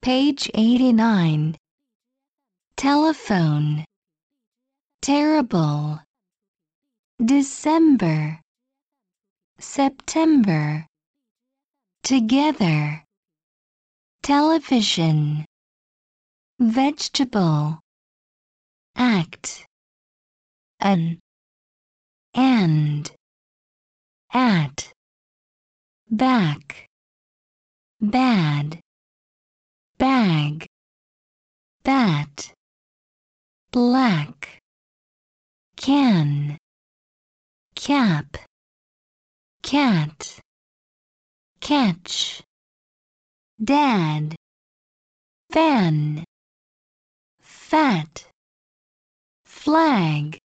Page 89. Telephone. Terrible. December. September. Together. Television. Vegetable. Act. An. And. At. Back. Bad. Bat. Black. Can. Cap. Cat. Catch. Dad. Fan. Fat. Flag.